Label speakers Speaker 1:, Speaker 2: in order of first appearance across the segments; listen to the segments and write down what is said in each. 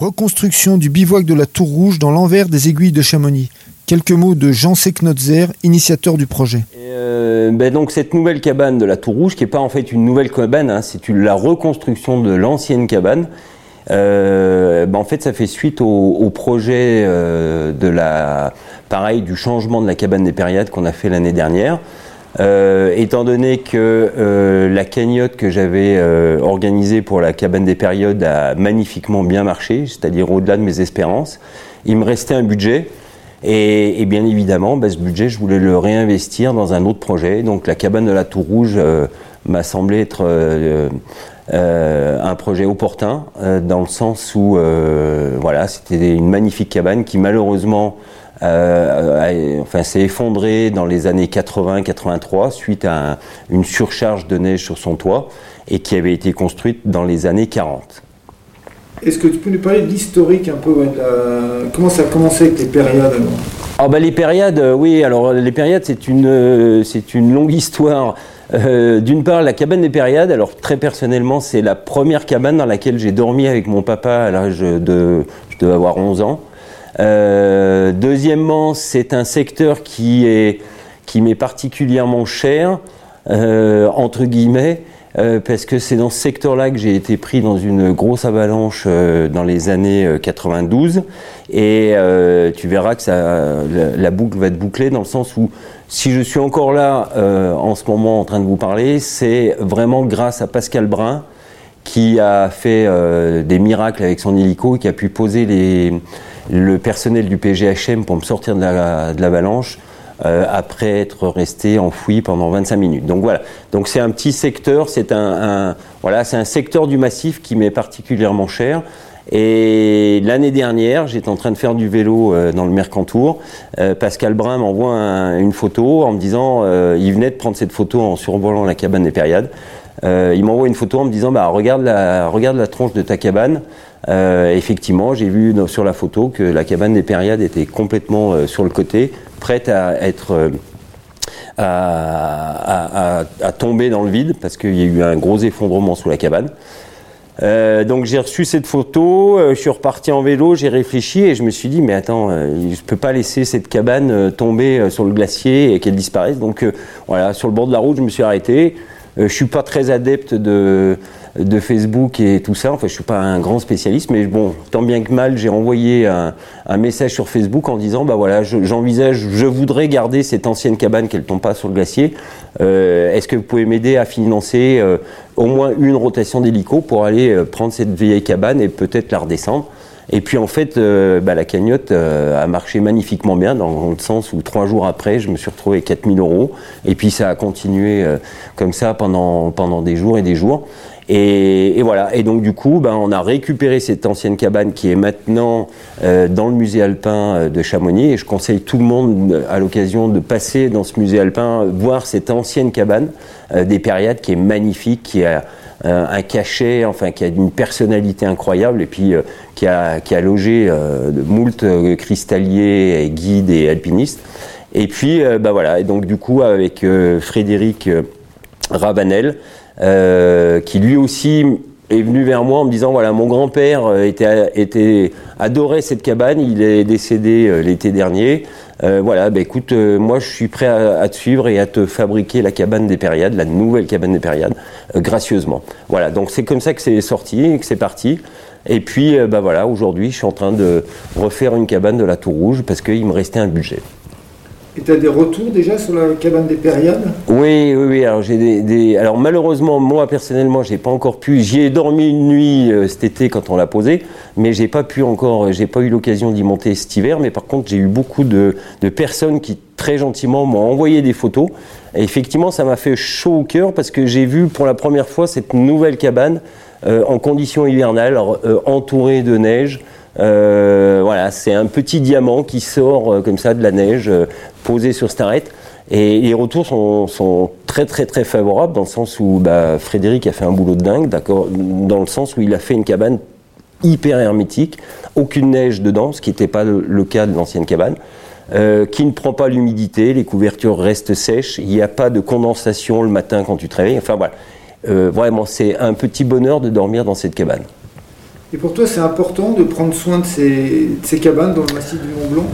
Speaker 1: Reconstruction du bivouac de la Tour Rouge dans l'envers des aiguilles de Chamonix. Quelques mots de Jean Seknotzer, initiateur du projet.
Speaker 2: Euh, ben donc cette nouvelle cabane de la Tour Rouge, qui n'est pas en fait une nouvelle cabane, hein, c'est la reconstruction de l'ancienne cabane. Euh, ben en fait, ça fait suite au, projet euh, de la, pareil, du changement de la cabane des périades qu'on a fait l'année dernière. Euh, étant donné que euh, la cagnotte que j'avais euh, organisée pour la cabane des périodes a magnifiquement bien marché, c'est-à-dire au-delà de mes espérances, il me restait un budget. Et, bien évidemment, bah, ce budget, je voulais le réinvestir dans un autre projet. Donc la cabane de la Tour Rouge m'a semblé être un projet opportun, dans le sens où voilà, c'était une magnifique cabane qui malheureusement euh, enfin, s'est effondré dans les années 80-83 suite à une surcharge de neige sur son toit et qui avait été construite dans les années 40.
Speaker 1: Est-ce que tu peux nous parler de l'historique un peu Comment ça a commencé avec les périodes
Speaker 2: ah bah, Les périodes, euh, oui, alors les périodes, c'est une, euh, c'est une longue histoire. D'une part, la cabane des périodes, alors très personnellement, c'est la première cabane dans laquelle j'ai dormi avec mon papa à l'âge de. Je devais avoir 11 ans. Euh, deuxièmement, c'est un secteur qui est qui m'est particulièrement cher, euh, entre guillemets, euh, parce que c'est dans ce secteur-là que j'ai été pris dans une grosse avalanche dans les années 92, et tu verras que la, boucle va être bouclée dans le sens où si je suis encore là en ce moment en train de vous parler, c'est vraiment grâce à Pascal Brun qui a fait des miracles avec son hélico qui a pu poser les le personnel du PGHM pour me sortir de l'avalanche. Euh, après être resté enfoui pendant 25 minutes. Donc voilà. Donc c'est un petit secteur, c'est un, voilà, c'est un secteur du massif qui m'est particulièrement cher. Et l'année dernière, j'étais en train de faire du vélo euh, dans le Mercantour. Euh, Pascal Brun m'envoie une photo en me disant, il venait de prendre cette photo en survolant la cabane des Périades. il m'envoie une photo en me disant, bah regarde la, regarde la tronche de ta cabane. Euh, effectivement, j'ai vu sur la photo que la cabane des Périades était complètement euh, sur le côté, prête à être euh, à, tomber dans le vide parce qu'il y a eu un gros effondrement sous la cabane. donc j'ai reçu cette photo, je suis reparti en vélo, j'ai réfléchi et je me suis dit mais attends, je peux pas laisser cette cabane tomber sur le glacier et qu'elle disparaisse. Donc voilà, sur le bord de la route, je me suis arrêté. Je suis pas très adepte de de Facebook et tout ça. Enfin, je suis pas un grand spécialiste, mais bon, tant bien que mal, j'ai envoyé un, message sur Facebook en disant, bah voilà, j'envisage, je, voudrais garder cette ancienne cabane qu'elle tombe pas sur le glacier. Euh, est-ce que vous pouvez m'aider à financer euh, au moins une rotation d'hélico pour aller euh, prendre cette vieille cabane et peut-être la redescendre? Et puis en fait, bah, la cagnotte a marché magnifiquement bien, dans le sens où trois jours après, je me suis retrouvé 4000 euros. Et puis ça a continué comme ça pendant, pendant des jours et des jours. Et, voilà. Et donc du coup, ben, on a récupéré cette ancienne cabane qui est maintenant euh, dans le musée alpin euh, de Chamonix. Et je conseille tout le monde euh, à l'occasion de passer dans ce musée alpin, voir cette ancienne cabane des périodes qui est magnifique, qui a un cachet, enfin qui a une personnalité incroyable et puis qui, a, qui a logé de moult cristalliers, guides et alpinistes. Et puis, ben voilà. Et donc du coup, avec Frédéric Ravanel. Euh, qui lui aussi est venu vers moi en me disant voilà mon grand-père euh, était, était adorait cette cabane, il est décédé euh, l'été dernier. voilà, bah, écoute, moi je suis prêt à, te suivre et à te fabriquer la cabane des périades, la nouvelle cabane des périades, gracieusement. Voilà, donc c'est comme ça que c'est sorti et que c'est parti. Et puis, bah voilà, aujourd'hui, je suis en train de refaire une cabane de la Tour Rouge parce qu'il me restait un budget.
Speaker 1: Tu as des retours déjà sur la cabane des périodes
Speaker 2: Oui, oui, oui. Alors, malheureusement, moi personnellement, j'ai pas encore pu. J'y ai dormi une nuit euh, cet été quand on l'a posé, mais j'ai pas pu encore, j'ai pas eu l'occasion d'y monter cet hiver. Mais par contre, j'ai eu beaucoup de, personnes qui très gentiment m'ont envoyé des photos. Et effectivement, ça m'a fait chaud au cœur parce que j'ai vu pour la première fois cette nouvelle cabane euh, en conditions hivernales, euh, entourée de neige. Euh, voilà, c'est un petit diamant qui sort euh, comme ça de la neige euh, posé sur cette arête. Et les retours sont, très très très favorables dans le sens où bah, Frédéric a fait un boulot de dingue, d'accord, dans le sens où il a fait une cabane hyper hermétique, aucune neige dedans, ce qui n'était pas le, cas de l'ancienne cabane. qui ne prend pas l'humidité, les couvertures restent sèches, il n'y a pas de condensation le matin quand tu te réveilles. Enfin voilà, vraiment c'est un petit bonheur de dormir dans cette cabane.
Speaker 1: Et pour toi, c'est important de prendre soin de ces, cabanes dans le massif du Mont Blanc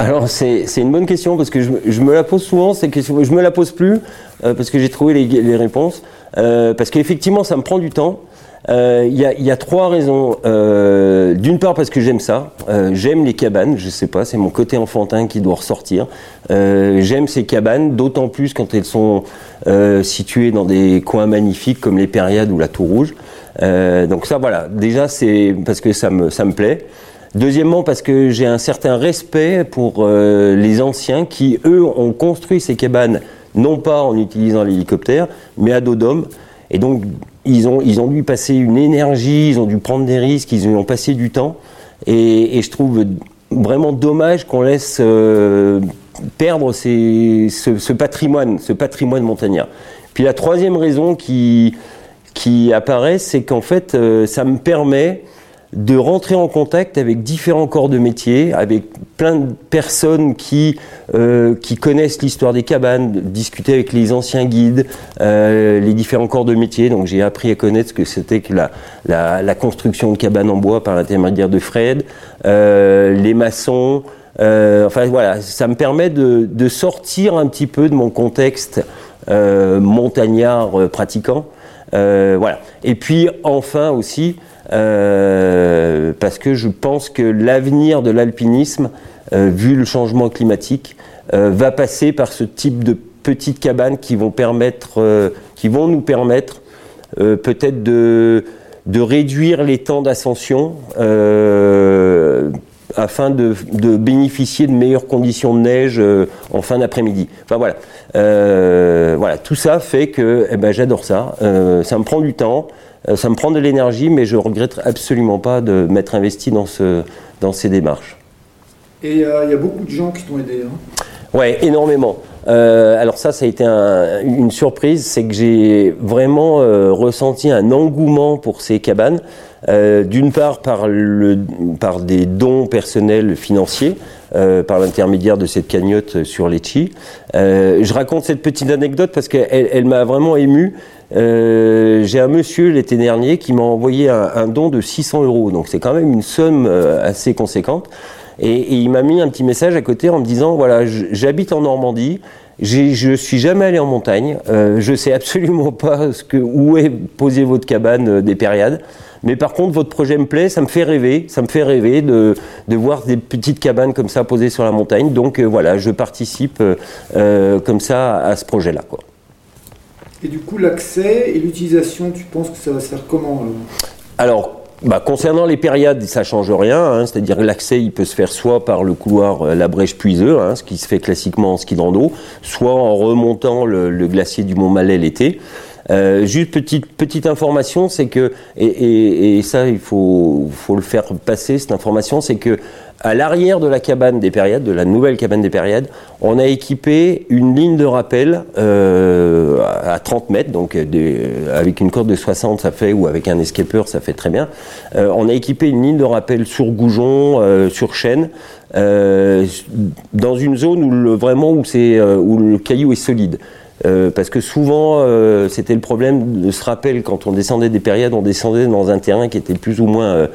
Speaker 2: Alors, c'est une bonne question parce que je, me la pose souvent, c'est que je me la pose plus euh, parce que j'ai trouvé les, réponses. Euh, parce qu'effectivement, ça me prend du temps. Euh, il y, a, trois raisons. D'une part, parce que j'aime ça. j'aime les cabanes, je sais pas, c'est mon côté enfantin qui doit ressortir. j'aime ces cabanes, d'autant plus quand elles sont situées dans des coins magnifiques comme les Périades ou la Tour Rouge. Euh, donc ça, voilà. Déjà, c'est parce que ça me, ça me plaît. Deuxièmement, parce que j'ai un certain respect pour euh, les anciens qui, eux, ont construit ces cabanes, non pas en utilisant l'hélicoptère, mais à dos d'homme. Et donc, ils ont, ils ont dû passer une énergie, ils ont dû prendre des risques, ils ont passé du temps. Et, je trouve vraiment dommage qu'on laisse euh, perdre ce, ce, patrimoine, ce patrimoine montagnard. Puis la troisième raison qui, qui apparaît, c'est qu'en fait, euh, ça me permet de rentrer en contact avec différents corps de métier, avec plein de personnes qui, euh, qui connaissent l'histoire des cabanes, discuter avec les anciens guides, euh, les différents corps de métier. Donc j'ai appris à connaître ce que c'était que la, la, construction de cabanes en bois par l'intermédiaire de Fred, les maçons. enfin voilà, ça me permet de, de, sortir un petit peu de mon contexte montagnard pratiquant euh, voilà. Et puis enfin aussi, euh, parce que je pense que l'avenir de l'alpinisme, euh, vu le changement climatique, va passer par ce type de petites cabanes qui vont permettre, qui vont nous permettre peut-être de réduire les temps d'ascension afin de, bénéficier de meilleures conditions de neige euh, en fin d'après-midi. Enfin voilà, euh, voilà, tout ça fait que eh ben, j'adore ça. Euh, ça me prend du temps, ça me prend de l'énergie, mais je regrette absolument pas de m'être investi dans, ce, dans ces démarches.
Speaker 1: Et il y a beaucoup de gens qui t'ont aidé. Hein
Speaker 2: Ouais, énormément. alors ça, ça a été une surprise, c'est que j'ai vraiment ressenti un engouement pour ces cabanes. Euh, d'une part par, des dons personnels financiers, euh, par l'intermédiaire de cette cagnotte sur Lecce. Euh, je raconte cette petite anecdote parce qu'elle elle, m'a vraiment ému. J'ai un monsieur l'été dernier qui m'a envoyé un, don de 600 euros, donc c'est quand même une somme assez conséquente. Et, il m'a mis un petit message à côté en me disant voilà, j'habite en Normandie. Je suis jamais allé en montagne. Je sais absolument pas où est posée votre cabane des périodes. Mais par contre, votre projet me plaît, ça me fait rêver, ça me fait rêver de, de voir des petites cabanes comme ça posées sur la montagne. Donc euh, voilà, je participe euh, euh, comme ça à ce projet-là. Quoi.
Speaker 1: Et du coup, l'accès et l'utilisation, tu penses que ça va se faire comment
Speaker 2: Alors, bah, concernant les périodes, ça change rien. Hein, C'est-à-dire que l'accès, il peut se faire soit par le couloir La Brèche Puiseux, hein, ce qui se fait classiquement en ski de rando, soit en remontant le, le glacier du Mont Malais l'été. Euh, juste petite petite information, c'est que et, et, ça il faut faut le faire passer cette information, c'est que à l'arrière de la cabane des périodes, de la nouvelle cabane des périodes, on a équipé une ligne de rappel euh, à 30 mètres, donc euh, avec une corde de 60 ça fait, ou avec un escaper ça fait très bien. Euh, on a équipé une ligne de rappel sur goujon, euh, sur chaîne, dans une zone où le, vraiment où c'est où le caillou est solide. Euh, parce que souvent, euh, c'était le problème de ce rappel quand on descendait des périodes, on descendait dans un terrain qui était plus ou moins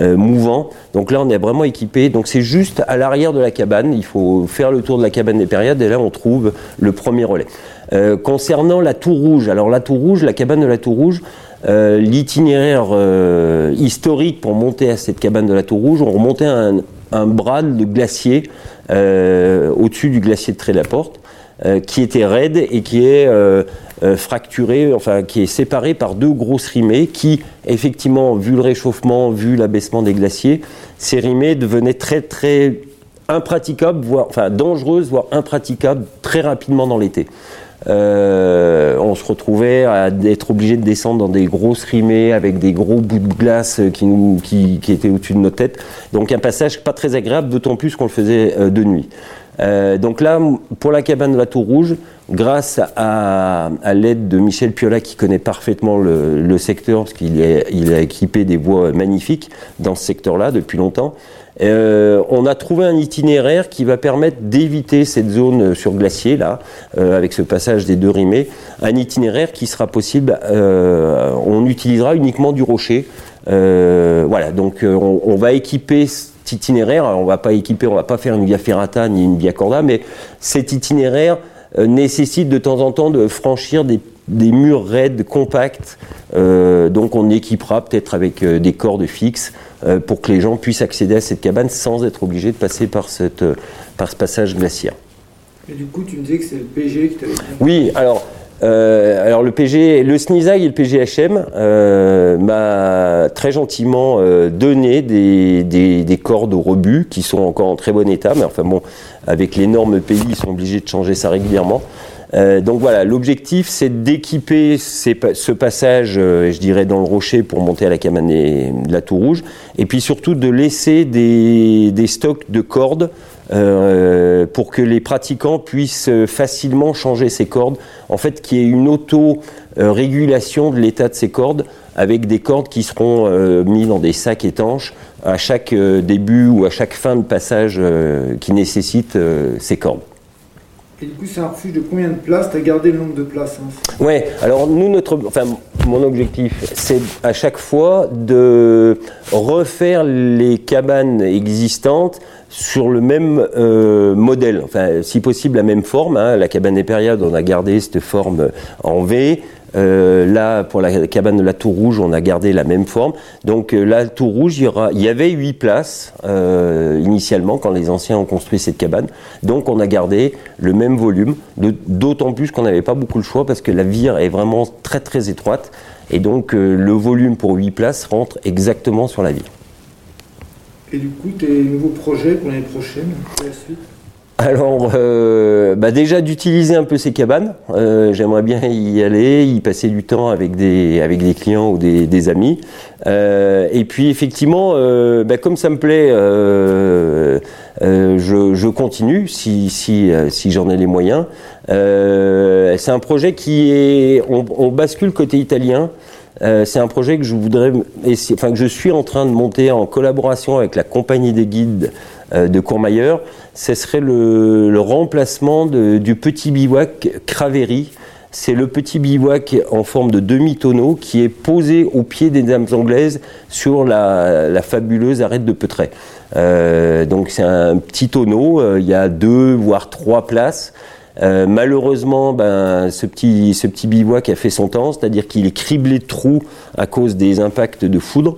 Speaker 2: euh, mouvant. Donc là, on est vraiment équipé. Donc c'est juste à l'arrière de la cabane. Il faut faire le tour de la cabane des périodes et là, on trouve le premier relais. concernant la Tour Rouge, alors la Tour Rouge, la cabane de la Tour Rouge, l'itinéraire historique pour monter à cette cabane de la Tour Rouge, on remontait un, un bras de glacier au-dessus du glacier de Tré-la-Porte. Euh, qui était raide et qui est euh, euh, fracturé, enfin qui est séparé par deux grosses rimées qui, effectivement, vu le réchauffement, vu l'abaissement des glaciers, ces rimées devenaient très très impraticables, voire enfin dangereuses, voire impraticables très rapidement dans l'été. on se retrouvait à être obligé de descendre dans des grosses rimées avec des gros bouts de glace qui, qui étaient au-dessus de nos têtes. Donc un passage pas très agréable, d'autant plus qu'on le faisait de nuit. Euh, donc là, pour la cabane de la Tour Rouge, grâce à, l'aide de Michel Piola, qui connaît parfaitement le, secteur, parce qu'il il a équipé des voies magnifiques dans ce secteur-là depuis longtemps, euh, on a trouvé un itinéraire qui va permettre d'éviter cette zone sur glacier, là, euh, avec ce passage des deux rimés, un itinéraire qui sera possible, on utilisera uniquement du rocher, voilà, donc on, on, va équiper cet itinéraire. Alors, on va pas équiper, on va pas faire une via ferrata ni une via corda, mais cet itinéraire nécessite de temps en temps de franchir des des murs raides, compacts. Euh, donc on équipera peut-être avec euh, des cordes fixes euh, pour que les gens puissent accéder à cette cabane sans être obligés de passer par, cette, par ce passage glaciaire.
Speaker 1: Et du coup, tu me disais que c'est le PG qui t'avait
Speaker 2: Oui, alors. Alors le PG, le SNISAG et le PGHM m'a très gentiment donné des, des, des, cordes au rebut qui sont encore en très bon état, mais enfin bon, avec les normes pays, ils sont obligés de changer ça régulièrement. Euh, donc voilà, l'objectif c'est d'équiper ce passage, euh, je dirais, dans le rocher pour monter à la cabane de la Tour Rouge, et puis surtout de laisser des, stocks de cordes euh, pour que les pratiquants puissent facilement changer ces cordes. En fait, qu'il y ait une auto-régulation de l'état de ces cordes avec des cordes qui seront mises dans des sacs étanches à chaque début ou à chaque fin de passage qui nécessite ces cordes.
Speaker 1: Et du coup, c'est un refuge de combien de places? Tu as gardé le nombre de places hein
Speaker 2: alors nous, notre, enfin, mon objectif, c'est à chaque fois de refaire les cabanes existantes sur le même euh, modèle, enfin, si possible la même forme. Hein. La cabane des périodes, on a gardé cette forme en V. Euh, là, pour la cabane de la Tour Rouge, on a gardé la même forme. Donc euh, la Tour Rouge, il y, avait huit places euh, initialement quand les anciens ont construit cette cabane. Donc on a gardé le même volume, d'autant plus qu'on n'avait pas beaucoup le choix parce que la vire est vraiment très très étroite. Et donc le volume pour huit places rentre exactement sur la vire.
Speaker 1: Et du coup, tes nouveaux projets pour l'année prochaine,
Speaker 2: alors, euh, bah déjà d'utiliser un peu ces cabanes. Euh, j'aimerais bien y aller, y passer du temps avec des avec des clients ou des, amis. Euh, et puis effectivement, bah, comme ça me plaît, je, continue si si si j'en ai les moyens. c'est un projet qui est, on, on bascule côté italien. C'est un projet que je voudrais, enfin que je suis en train de monter en collaboration avec la compagnie des guides de Courmayeur ce serait le, remplacement du petit bivouac Cravery. C'est le petit bivouac en forme de demi-tonneau qui est posé au pied des dames anglaises sur la, fabuleuse arête de Peutray. Euh, donc c'est un petit tonneau, euh, il y a deux voire trois places. Euh, malheureusement, ben, ce, petit, bivouac a fait son temps, c'est-à-dire qu'il est criblé de trous à cause des impacts de foudre.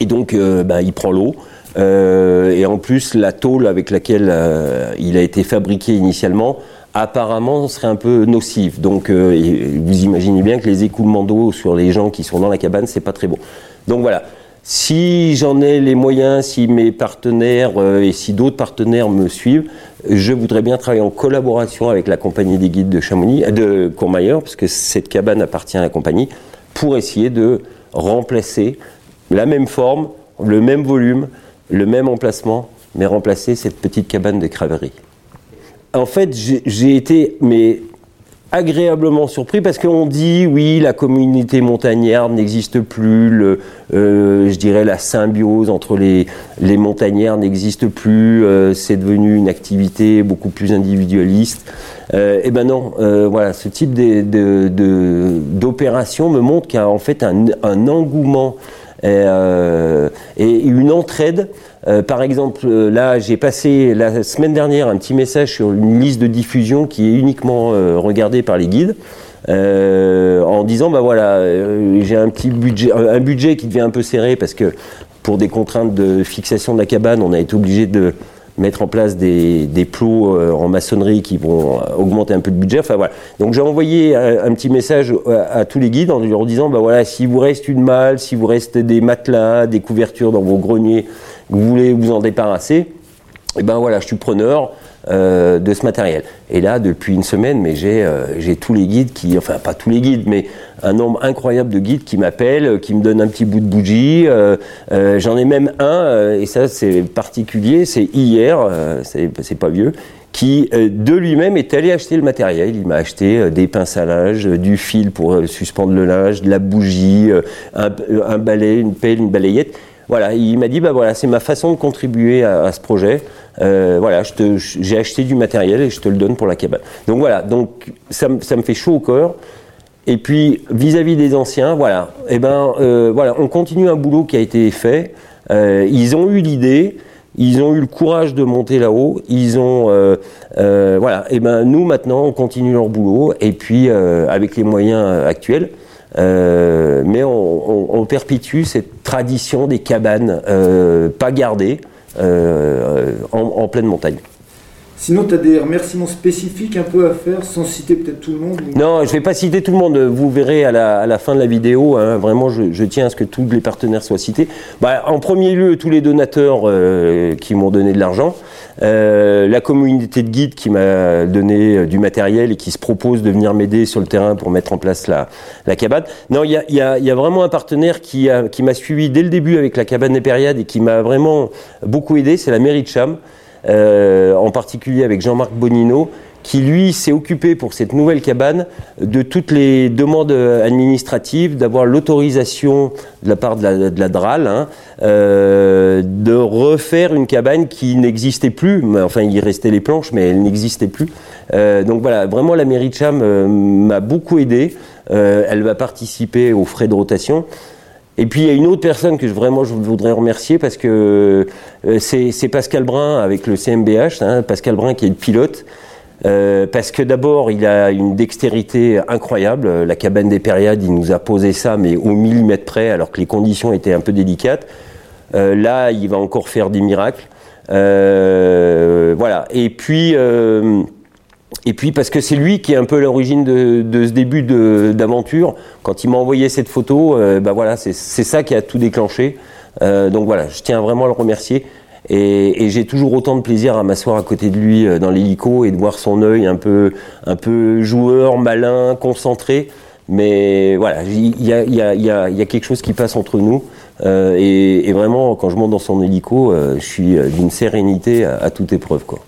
Speaker 2: Et donc, ben, il prend l'eau. Euh, et en plus, la tôle avec laquelle euh, il a été fabriqué initialement, apparemment, serait un peu nocive. Donc, euh, vous imaginez bien que les écoulements d'eau sur les gens qui sont dans la cabane, c'est pas très bon. Donc voilà. Si j'en ai les moyens, si mes partenaires et si d'autres partenaires me suivent, je voudrais bien travailler en collaboration avec la compagnie des guides de Chamonix, de Courmayeur, parce que cette cabane appartient à la compagnie, pour essayer de remplacer la même forme, le même volume, le même emplacement, mais remplacer cette petite cabane de craverie. En fait, j'ai été mais agréablement surpris parce qu'on dit oui, la communauté montagnarde n'existe plus, le, euh, je dirais la symbiose entre les, les montagnards n'existe plus, euh, c'est devenu une activité beaucoup plus individualiste. Euh, et ben non, voilà, ce type d'opération me montre qu'il y a en fait un, un engouement euh, et, une entraide. Euh, par exemple, euh, là, j'ai passé la semaine dernière un petit message sur une liste de diffusion qui est uniquement regardée par les guides. en disant bah voilà j'ai un petit budget un budget qui devient un peu serré parce que pour des contraintes de fixation de la cabane on a été obligé de mettre en place des, des plots euh, en maçonnerie qui vont augmenter un peu de budget. Enfin voilà. Donc j'ai envoyé un, petit message à, tous les guides en leur disant bah voilà, s'il vous reste une malle, si vous reste des matelas, des couvertures dans vos greniers, vous voulez vous en débarrasser, et eh ben voilà, je suis preneur. Euh, de ce matériel. Et là, depuis une semaine, mais j'ai euh, j'ai tous les guides qui, enfin pas tous les guides, mais un nombre incroyable de guides qui m'appellent, qui me donnent un petit bout de bougie. Euh, j'en ai même un, et ça c'est particulier, c'est hier, c'est pas vieux, qui de lui-même est allé acheter le matériel. Il m'a acheté des pinces à linge, du fil pour suspendre le linge, de la bougie, un, un balai, une pelle, une balayette. Voilà, il m'a dit bah voilà, c'est ma façon de contribuer à ce projet. Euh, voilà, j'ai acheté du matériel et je te le donne pour la cabane. Donc voilà, donc ça, me fait chaud au corps. Et puis vis-à-vis des anciens, voilà, eh ben, euh, voilà, on continue un boulot qui a été fait. Euh, ils ont eu l'idée, ils ont eu le courage de monter là-haut. Ils ont, voilà. Et ben nous maintenant, on continue leur boulot et puis avec les moyens actuels. Mais on, on, perpétue cette tradition des cabanes euh, pas gardées euh, en, en, pleine montagne.
Speaker 1: Sinon, tu as des remerciements spécifiques un peu à faire, sans citer peut-être tout le monde.
Speaker 2: Non, je ne vais pas citer tout le monde. Vous verrez à la, fin de la vidéo. Hein, vraiment, je, tiens à ce que tous les partenaires soient cités. Bah, en premier lieu, tous les donateurs euh, qui m'ont donné de l'argent. Euh, la communauté de guides qui m'a donné euh, du matériel et qui se propose de venir m'aider sur le terrain pour mettre en place la, cabane. Non, il y a, vraiment un partenaire qui, qui m'a suivi dès le début avec la cabane des Périades et qui m'a vraiment beaucoup aidé, c'est la mairie de Cham, euh, en particulier avec Jean-Marc Bonino, qui lui s'est occupé pour cette nouvelle cabane de toutes les demandes administratives, d'avoir l'autorisation de la part de la, DRAL, hein, euh, de refaire une cabane qui n'existait plus. Enfin, il restait les planches, mais elle n'existait plus. Euh, donc voilà, vraiment la mairie de Cham m'a beaucoup aidé. Elle va participer aux frais de rotation. Et puis il y a une autre personne que vraiment je voudrais remercier parce que euh, c'est Pascal Brun avec le CMBH, hein, Pascal Brun qui est le pilote. Euh, parce que d'abord, il a une dextérité incroyable. La cabane des Périades, il nous a posé ça, mais au millimètre près, alors que les conditions étaient un peu délicates. Euh, là, il va encore faire des miracles. Voilà. Et puis, et puis parce que c'est lui qui est un peu l'origine de, de, ce début d'aventure. Quand il m'a envoyé cette photo, euh, bah voilà, c'est ça qui a tout déclenché. donc voilà, je tiens vraiment à le remercier. Et, et j'ai toujours autant de plaisir à m'asseoir à côté de lui dans l'hélico et de voir son œil un peu, un peu joueur, malin, concentré. Mais voilà, il y a, y, y, y a, quelque chose qui passe entre nous. Euh, et, et, vraiment, quand je monte dans son hélico, euh, je suis d'une sérénité à, à toute épreuve. Quoi.